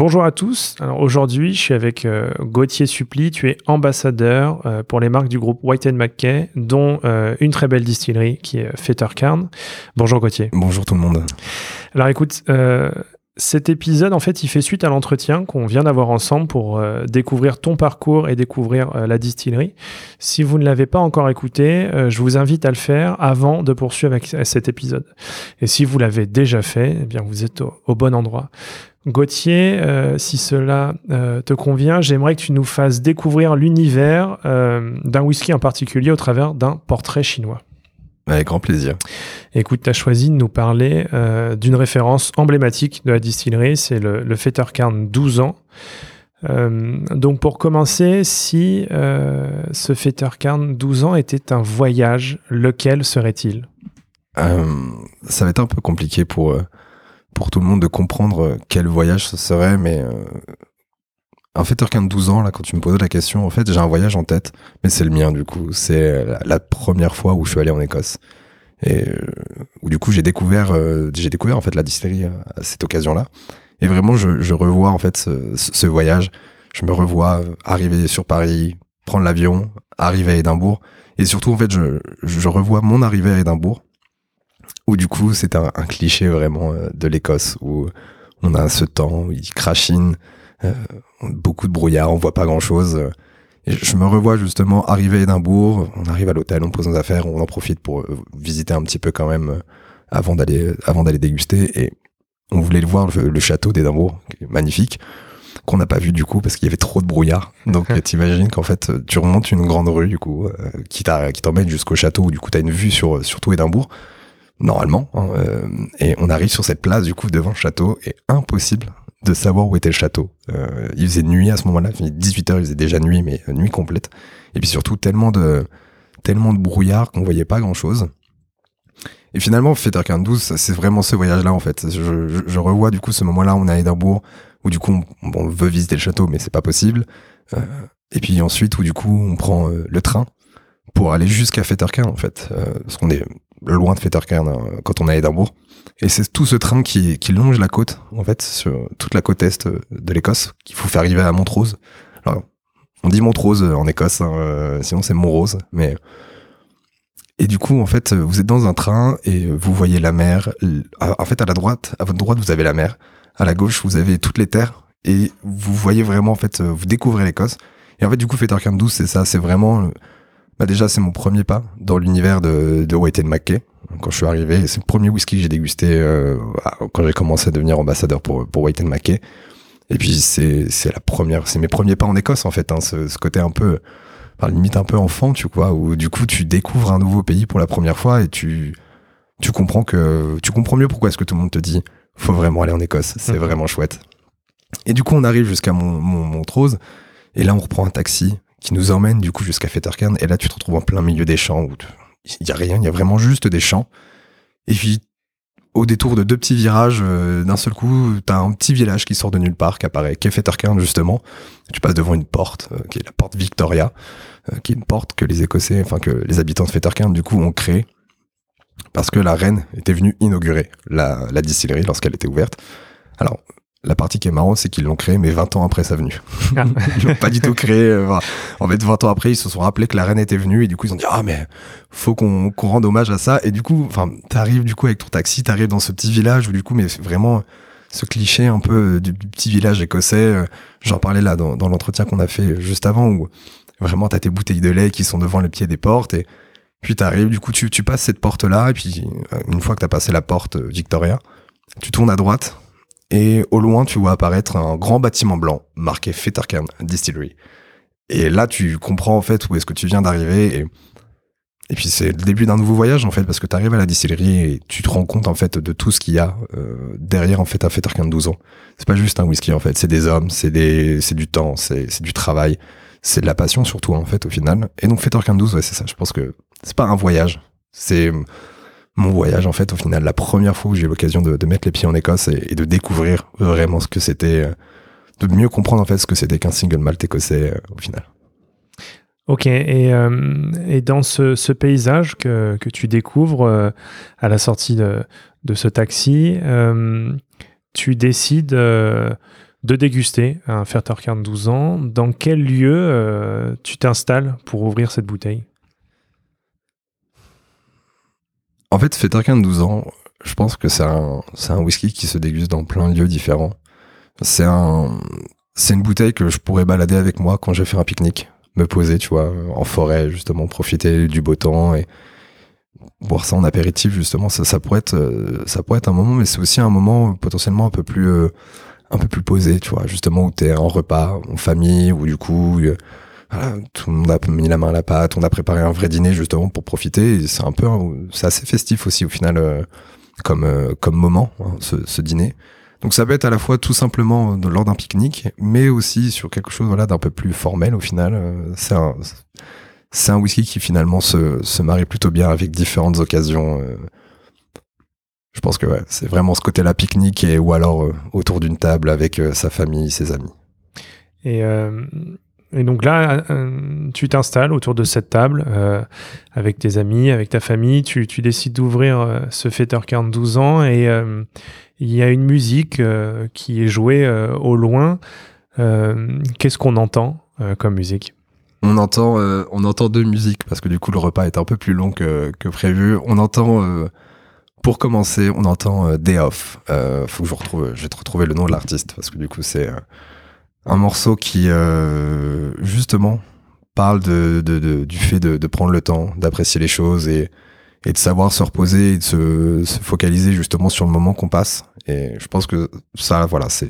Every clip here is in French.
Bonjour à tous. Alors aujourd'hui, je suis avec euh, Gauthier Suppli. Tu es ambassadeur euh, pour les marques du groupe White McKay, dont euh, une très belle distillerie qui est Fettercarn. Bonjour Gauthier. Bonjour tout le monde. Alors écoute, cet épisode, en fait, il fait suite à l'entretien qu'on vient d'avoir ensemble pour découvrir ton parcours et découvrir la distillerie. Si vous ne l'avez pas encore écouté, je vous invite à le faire avant de poursuivre avec cet épisode. Et si vous l'avez déjà fait, eh bien, vous êtes au bon endroit. Gauthier, euh, si cela euh, te convient, j'aimerais que tu nous fasses découvrir l'univers euh, d'un whisky en particulier au travers d'un portrait chinois. Avec grand plaisir. Écoute, tu as choisi de nous parler d'une référence emblématique de la distillerie, c'est le, le Fettercarn 12 ans. donc pour commencer, si ce Fettercarn 12 ans était un voyage, lequel serait-il? Ça va être un peu compliqué pour pour tout le monde de comprendre euh, quel voyage ce serait, mais euh, en fait, de 12 ans, là, quand tu me posais la question, en fait, j'ai un voyage en tête, mais c'est le mien, du coup. C'est la, première fois où je suis allé en Écosse. Et euh, où, du coup, j'ai découvert, j'ai découvert, en fait, la distillerie à cette occasion-là. Et vraiment, je, revois, en fait, ce, voyage. Je me revois arriver sur Paris, prendre l'avion, arriver à Édimbourg. Et surtout, en fait, je, revois mon arrivée à Édimbourg où du coup c'est un, cliché vraiment euh, de l'Écosse où on a ce temps où il crachine, euh, beaucoup de brouillard, on voit pas grand chose. Et je me revois justement arriver à Édimbourg, on arrive à l'hôtel, on pose nos affaires, on en profite pour euh, visiter un petit peu quand même avant d'aller avant d'aller déguster et on voulait le voir le, château d'Édimbourg, magnifique, qu'on n'a pas vu du coup parce qu'il y avait trop de brouillard. Donc t'imagines qu'en fait tu remontes une grande rue du coup qui t'emmène jusqu'au château où du coup t'as une vue sur sur tout Édimbourg normalement. Hein, euh, et on arrive sur cette place, du coup, devant le château, et impossible de savoir où était le château. Euh, il faisait nuit à ce moment-là, 18h, il faisait déjà nuit, mais euh, nuit complète. Et puis surtout, tellement de, tellement de brouillard qu'on voyait pas grand-chose. Et finalement, Fettercairn 12, c'est vraiment ce voyage-là, en fait. Je, revois, du coup, ce moment-là, on est à Édimbourg, où du coup, on, veut visiter le château, mais c'est pas possible. Euh, et puis ensuite, où du coup, on prend le train pour aller jusqu'à Fettercairn, en fait. parce qu'on est loin de Fettercairn hein, quand on est à Édimbourg. Et c'est tout ce train qui, qui longe la côte, en fait, sur toute la côte est de l'Écosse, qu'il faut faire arriver à Montrose. Alors, on dit Montrose en Écosse, hein, euh, sinon c'est Montrose, mais et du coup, en fait, vous êtes dans un train et vous voyez la mer. En fait, à la droite, à votre droite, vous avez la mer. À la gauche, vous avez toutes les terres. Et vous voyez vraiment, en fait, vous découvrez l'Écosse. Et en fait, du coup, Fettercairn 12, c'est ça. C'est vraiment bah déjà, c'est mon premier pas dans l'univers de, de White Mackay. Quand je suis arrivé, c'est le premier whisky que j'ai dégusté euh, quand j'ai commencé à devenir ambassadeur pour pour White Mackay. Et puis c'est c'est la première, c'est mes premiers pas en Écosse en fait. Hein, ce, ce, côté un peu, enfin, limite un peu enfant, tu vois, où du coup tu découvres un nouveau pays pour la première fois et tu tu comprends que tu comprends mieux pourquoi est-ce que tout le monde te dit faut vraiment aller en Écosse, c'est mhm. vraiment chouette. Et du coup on arrive jusqu'à mon, mon Montrose et là on reprend un taxi qui nous emmène du coup jusqu'à Fettercairn. Et là, tu te retrouves en plein milieu des champs où il y a rien, il y a vraiment juste des champs. Et puis, au détour de deux petits virages, euh, d'un seul coup, t'as un petit village qui sort de nulle part, qui apparaît, qui est justement. Tu passes devant une porte, euh, qui est la porte Victoria, euh, qui est une porte que les Écossais, enfin que les habitants de Fettercairn du coup ont créée parce que la reine était venue inaugurer la, la distillerie lorsqu'elle était ouverte. Alors, la partie qui est marrante, c'est qu'ils l'ont créé, mais 20 ans après sa venue. Ah. ils l'ont pas du tout créé. Euh, en fait, 20 ans après, ils se sont rappelés que la reine était venue et du coup, ils ont dit ah mais faut qu'on qu'on rende hommage à ça. Et du coup, enfin, t'arrives du coup avec ton taxi, t'arrives dans ce petit village où du coup, mais vraiment ce cliché un peu du, petit village écossais. Euh, j'en parlais là dans, dans l'entretien qu'on a fait juste avant où vraiment t'as tes bouteilles de lait qui sont devant le pied des portes et puis t'arrives, du coup, tu, tu passes cette porte là et puis euh, une fois que t'as passé la porte Victoria, tu tournes à droite Et au loin, tu vois apparaître un grand bâtiment blanc marqué Fetterkern Distillery. Et là, tu comprends en fait où est-ce que tu viens d'arriver. Et, et puis c'est le début d'un nouveau voyage en fait, parce que tu arrives à la distillerie et tu te rends compte en fait de tout ce qu'il y a euh, derrière en fait à Fetterkern de 12 ans. C'est pas juste un whisky en fait, c'est des hommes, c'est des, c'est du temps, c'est, c'est du travail, c'est de la passion surtout en fait au final. Et donc Fetterkern 12, ouais c'est ça. Je pense que c'est pas un voyage, c'est mon voyage en fait au final la première fois où j'ai eu l'occasion de, mettre les pieds en Écosse et, de découvrir vraiment ce que c'était euh, de mieux comprendre en fait ce que c'était qu'un single malt écossais euh, au final. Ok et, euh, dans ce, paysage que, tu découvres à la sortie de, ce taxi tu décides de déguster un Fertorkern 12 ans. Dans quel lieu tu t'installes pour ouvrir cette bouteille? En fait, Fetterkin 12 ans, je pense que c'est un, un whisky qui se déguste dans plein de lieux différents. C'est un, c'est une bouteille que je pourrais balader avec moi quand je vais faire un pique-nique, me poser, tu vois, en forêt, justement, profiter du beau temps et boire ça en apéritif, justement. Ça, ça pourrait être, ça pourrait être un moment, mais c'est aussi un moment potentiellement un peu plus, euh, un peu plus posé, tu vois, justement, où t'es en repas, en famille, où du coup, voilà, tout le monde a mis la main à la pâte, on a préparé un vrai dîner justement pour profiter. C'est un peu, c'est assez festif aussi au final euh, comme euh, comme moment hein, ce, ce, dîner. Donc ça peut être à la fois tout simplement lors d'un pique-nique, mais aussi sur quelque chose voilà d'un peu plus formel au final. Euh, c'est un c'est un whisky qui finalement se, se marie plutôt bien avec différentes occasions. Euh. Je pense que ouais, c'est vraiment ce côté-là pique-nique et ou alors euh, autour d'une table avec sa famille, ses amis. Et et donc là, euh, tu t'installes autour de cette table euh, avec tes amis, avec ta famille. Tu, décides d'ouvrir euh, ce fêteur 42 ans et il y a une musique qui est jouée au loin. Qu'est-ce qu'on entend comme musique? On entend, on entend deux musiques parce que du coup le repas est un peu plus long que, que prévu. On entend, pour commencer, on entend Day Off. faut que je retrouve, je vais te retrouver le nom de l'artiste parce que du coup c'est un morceau qui, euh, justement, parle de, de, de, du fait de, de prendre le temps, d'apprécier les choses et, et de savoir se reposer et de se, se focaliser justement sur le moment qu'on passe. Et je pense que ça, voilà, c'est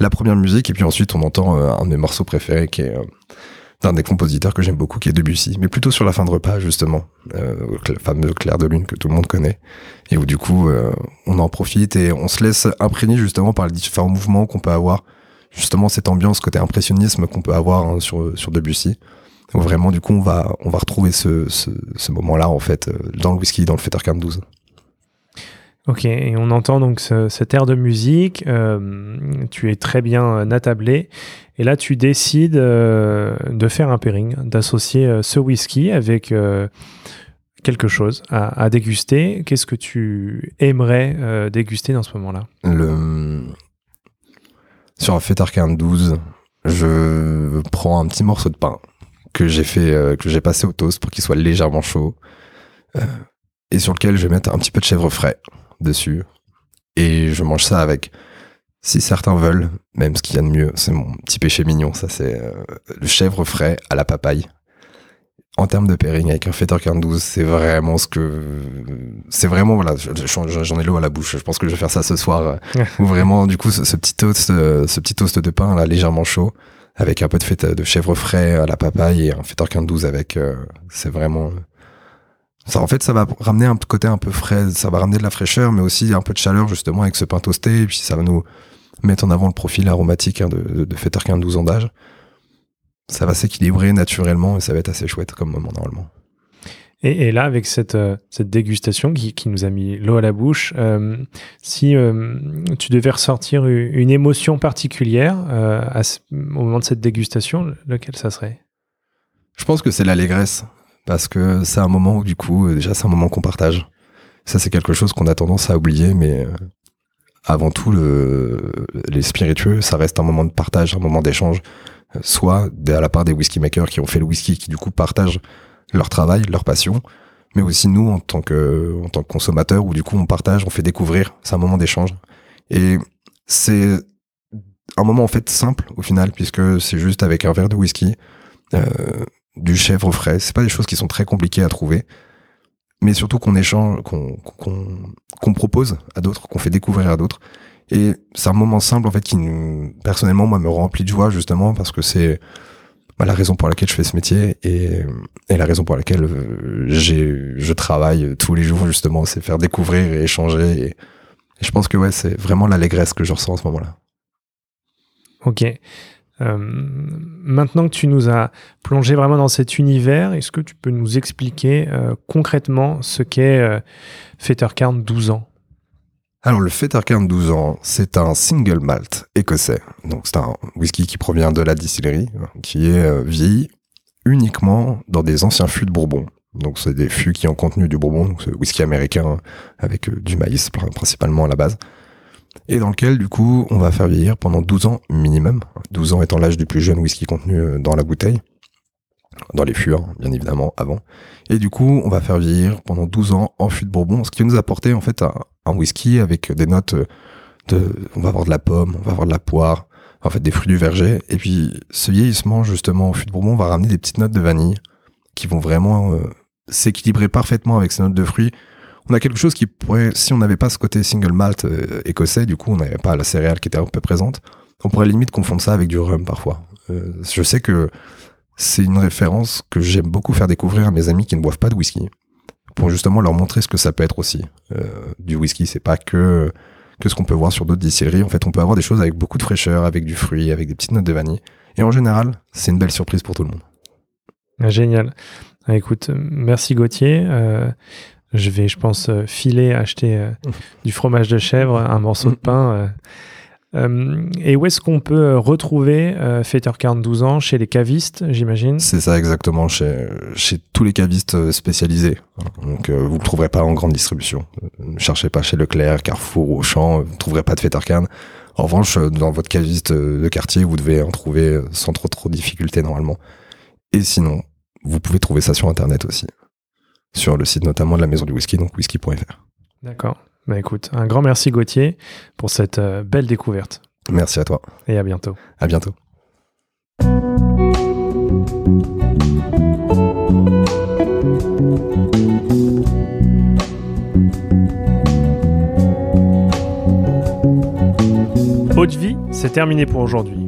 la première musique. Et puis ensuite, on entend euh, un de mes morceaux préférés qui est euh, d'un des compositeurs que j'aime beaucoup, qui est Debussy, mais plutôt sur la fin de repas, justement, euh, le fameux clair de lune que tout le monde connaît, et où du coup, euh, on en profite et on se laisse imprégner justement par les différents mouvements qu'on peut avoir justement cette ambiance côté impressionnisme qu'on peut avoir hein, sur sur Debussy. Où vraiment du coup on va on va retrouver ce, ce, ce moment-là en fait euh, dans le whisky dans le Fetterkern 12. Ok, et on entend donc ce, cet air de musique, euh, tu es très bien euh, attablé, et là tu décides euh, de faire un pairing, d'associer euh, ce whisky avec quelque chose à, à déguster. Qu'est-ce que tu aimerais déguster dans ce moment-là? Le sur un Fetterkern 12, je prends un petit morceau de pain que j'ai fait, euh, que j'ai passé au toast pour qu'il soit légèrement chaud, euh, et sur lequel je vais mettre un petit peu de chèvre frais dessus. Et je mange ça avec, si certains veulent, même ce qu'il y a de mieux, c'est mon petit péché mignon, ça c'est euh, le chèvre frais à la papaye en termes de pairing avec un Fetter 12, c'est vraiment ce que c'est vraiment voilà, j'en ai l'eau à la bouche. Je pense que je vais faire ça ce soir. Ou vraiment du coup ce, ce, petit toast, ce petit toast de pain là légèrement chaud avec un peu de fête de chèvre frais à la papaye et un Fetter 12 avec euh, c'est vraiment ça en fait ça va ramener un côté un peu frais, ça va ramener de la fraîcheur mais aussi un peu de chaleur justement avec ce pain toasté et puis ça va nous mettre en avant le profil aromatique hein, de, de, de Fetter 12 ans d'âge ça va s'équilibrer naturellement et ça va être assez chouette comme moment normalement. Et, et là, avec cette, euh, cette dégustation qui, qui, nous a mis l'eau à la bouche, euh, si euh, tu devais ressortir une émotion particulière à ce, au moment de cette dégustation, lequel ça serait? Je pense que c'est l'allégresse, parce que c'est un moment où du coup, déjà c'est un moment qu'on partage. Ça c'est quelque chose qu'on a tendance à oublier, mais avant tout, le, les spiritueux, ça reste un moment de partage, un moment d'échange soit à la part des whisky makers qui ont fait le whisky, qui du coup partagent leur travail, leur passion, mais aussi nous en tant que en tant que consommateurs où du coup on partage, on fait découvrir, c'est un moment d'échange. Et c'est un moment en fait simple au final puisque c'est juste avec un verre de whisky, euh, du chèvre frais, c'est pas des choses qui sont très compliquées à trouver, mais surtout qu'on échange, qu'on propose à d'autres, qu'on fait découvrir à d'autres Et c'est un moment simple en fait qui, personnellement, moi, me remplit de joie justement parce que c'est bah, la raison pour laquelle je fais ce métier et, et la raison pour laquelle euh, je travaille tous les jours justement, c'est faire découvrir et échanger. Et, je pense que ouais, c'est vraiment l'allégresse que je ressens en ce moment-là. Ok. Euh, maintenant que tu nous as plongé vraiment dans cet univers, est-ce que tu peux nous expliquer euh, concrètement ce qu'est euh, 12 ans? Alors le Fettercairn 12 ans, c'est un single malt écossais. Donc c'est un whisky qui provient de la distillerie, qui est euh, vieilli uniquement dans des anciens fûts de Bourbon. Donc c'est des fûts qui ont contenu du Bourbon, donc c'est whisky américain avec du maïs principalement à la base et dans lequel du coup on va faire vieillir pendant 12 ans minimum, 12 ans étant l'âge du plus jeune whisky contenu euh, dans la bouteille, dans les fûts hein, bien évidemment avant, et du coup on va faire vieillir pendant 12 ans en fût de bourbon, ce qui nous apporter en fait un, whisky avec des notes de, on va avoir de la pomme, on va avoir de la poire, en fait des fruits du verger, et puis ce vieillissement justement en fût de bourbon va ramener des petites notes de vanille qui vont vraiment euh, s'équilibrer parfaitement avec ces notes de fruits. On a quelque chose qui pourrait, si on n'avait pas ce côté single malt euh, écossais, du coup, on n'avait pas la céréale qui était un peu présente, on pourrait limite confondre ça avec du rhum parfois. Euh, je sais que c'est une référence que j'aime beaucoup faire découvrir à mes amis qui ne boivent pas de whisky, pour justement leur montrer ce que ça peut être aussi. Euh, du whisky, c'est pas que que ce qu'on peut voir sur d'autres distilleries. En fait, on peut avoir des choses avec beaucoup de fraîcheur, avec du fruit, avec des petites notes de vanille. Et en général, c'est une belle surprise pour tout le monde. Ah, génial. Ah, écoute, merci Gauthier. Je vais, je pense, euh, filer, acheter euh, du fromage de chèvre, un morceau de pain. Euh, et où est-ce qu'on peut retrouver euh, 12 ans Chez les cavistes, j'imagine? C'est ça exactement, chez, chez tous les cavistes spécialisés. Donc vous ne le trouverez pas en grande distribution. Ne cherchez pas chez Leclerc, Carrefour ou Auchan, vous ne trouverez pas de Fettercairn. En revanche, dans votre caviste de quartier, vous devez en trouver sans trop trop de difficultés normalement. Et sinon, vous pouvez trouver ça sur Internet aussi sur le site notamment de la maison du whisky, donc whisky.fr. D'accord. Bah écoute, un grand merci Gauthier pour cette euh, belle découverte. Merci à toi. Et à bientôt. À bientôt. Haute vie, c'est terminé pour aujourd'hui.